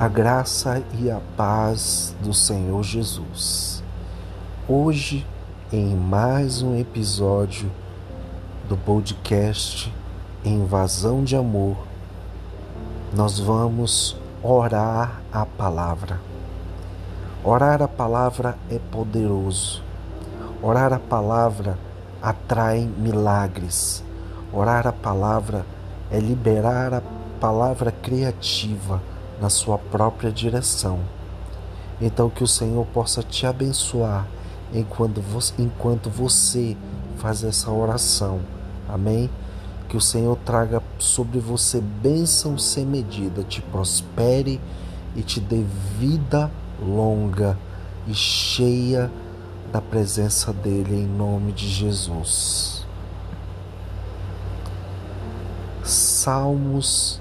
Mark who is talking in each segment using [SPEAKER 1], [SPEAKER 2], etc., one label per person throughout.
[SPEAKER 1] A graça e a paz do Senhor Jesus. Hoje, em mais um episódio do podcast Invasão de Amor, nós vamos orar a palavra. Orar a palavra é poderoso. Orar a palavra atrai milagres. Orar a palavra é liberar a palavra criativa na sua própria direção. Então, que o Senhor possa te abençoar enquanto você, você faz essa oração. Amém? Que o Senhor traga sobre você bênção sem medida, te prospere e te dê vida longa e cheia da presença dele em nome de Jesus. Salmos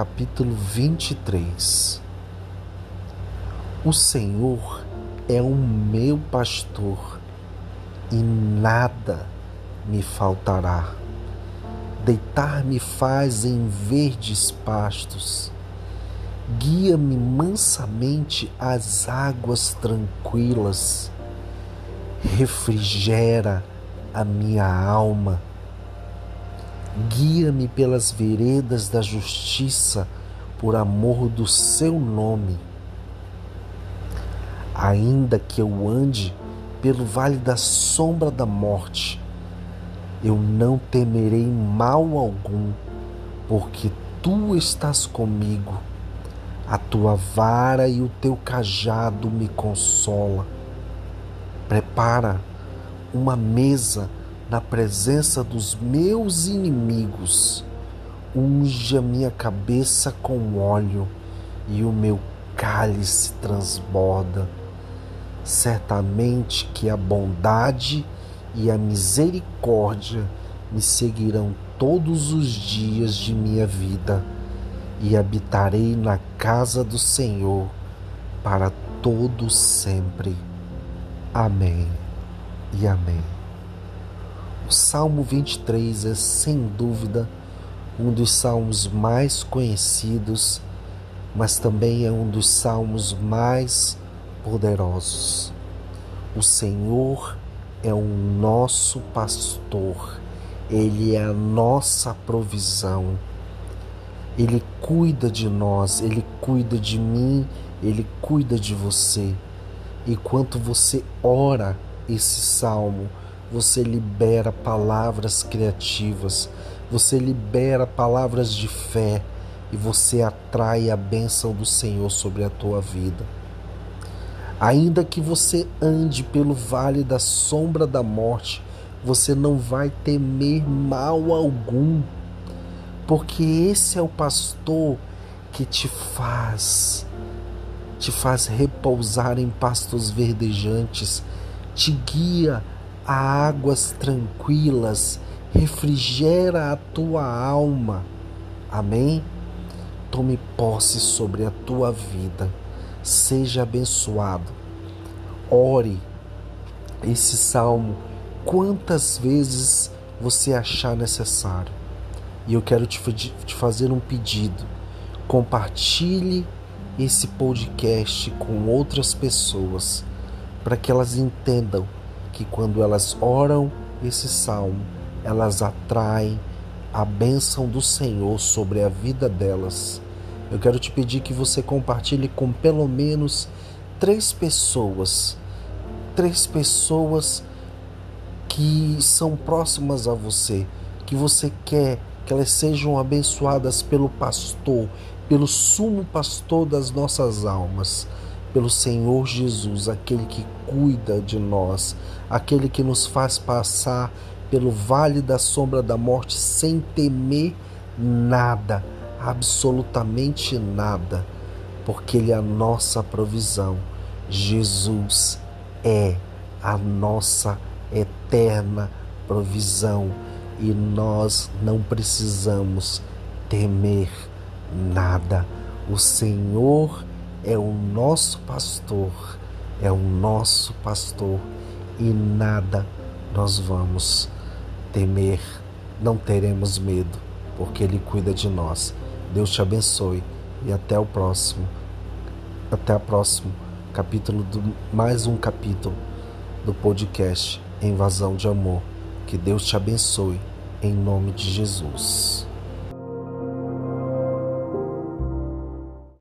[SPEAKER 1] capítulo 23 O Senhor é o meu pastor e nada me faltará. Deitar-me faz em verdes pastos, guia-me mansamente às águas tranquilas, refrigera a minha alma Guia-me pelas veredas da justiça, por amor do seu nome. Ainda que eu ande pelo vale da sombra da morte, eu não temerei mal algum, porque tu estás comigo. A tua vara e o teu cajado me consola. Prepara uma mesa na presença dos meus inimigos. Unge a minha cabeça com óleo e o meu cálice transborda. Certamente que a bondade e a misericórdia me seguirão todos os dias de minha vida e habitarei na casa do Senhor para todo sempre. Amém e amém. O Salmo 23 é sem dúvida um dos salmos mais conhecidos, mas também é um dos salmos mais poderosos. O Senhor é o nosso pastor, ele é a nossa provisão. Ele cuida de nós, ele cuida de mim, ele cuida de você. E quanto você ora esse salmo, você libera palavras criativas, você libera palavras de fé e você atrai a bênção do Senhor sobre a tua vida. Ainda que você ande pelo vale da sombra da morte, você não vai temer mal algum, porque esse é o pastor que te faz te faz repousar em pastos verdejantes, te guia a águas tranquilas, refrigera a tua alma. Amém? Tome posse sobre a tua vida, seja abençoado. Ore esse salmo quantas vezes você achar necessário. E eu quero te, fazer um pedido. Compartilhe esse podcast com outras pessoas para que elas entendam que quando elas oram esse salmo, elas atraem a bênção do Senhor sobre a vida delas. Eu quero te pedir que você compartilhe com pelo menos três pessoas, três pessoas que são próximas a você, que você quer que elas sejam abençoadas pelo pastor, pelo sumo pastor das nossas almas pelo Senhor Jesus, aquele que cuida de nós, aquele que nos faz passar pelo vale da sombra da morte sem temer nada, absolutamente nada, porque Ele é a nossa provisão. Jesus é a nossa eterna provisão e nós não precisamos temer nada. O Senhor é o nosso pastor, é o nosso pastor e nada nós vamos temer, não teremos medo, porque Ele cuida de nós. Deus te abençoe e até o próximo Até a próxima capítulo do mais um capítulo do podcast Invasão de Amor. Que Deus te abençoe em nome de Jesus.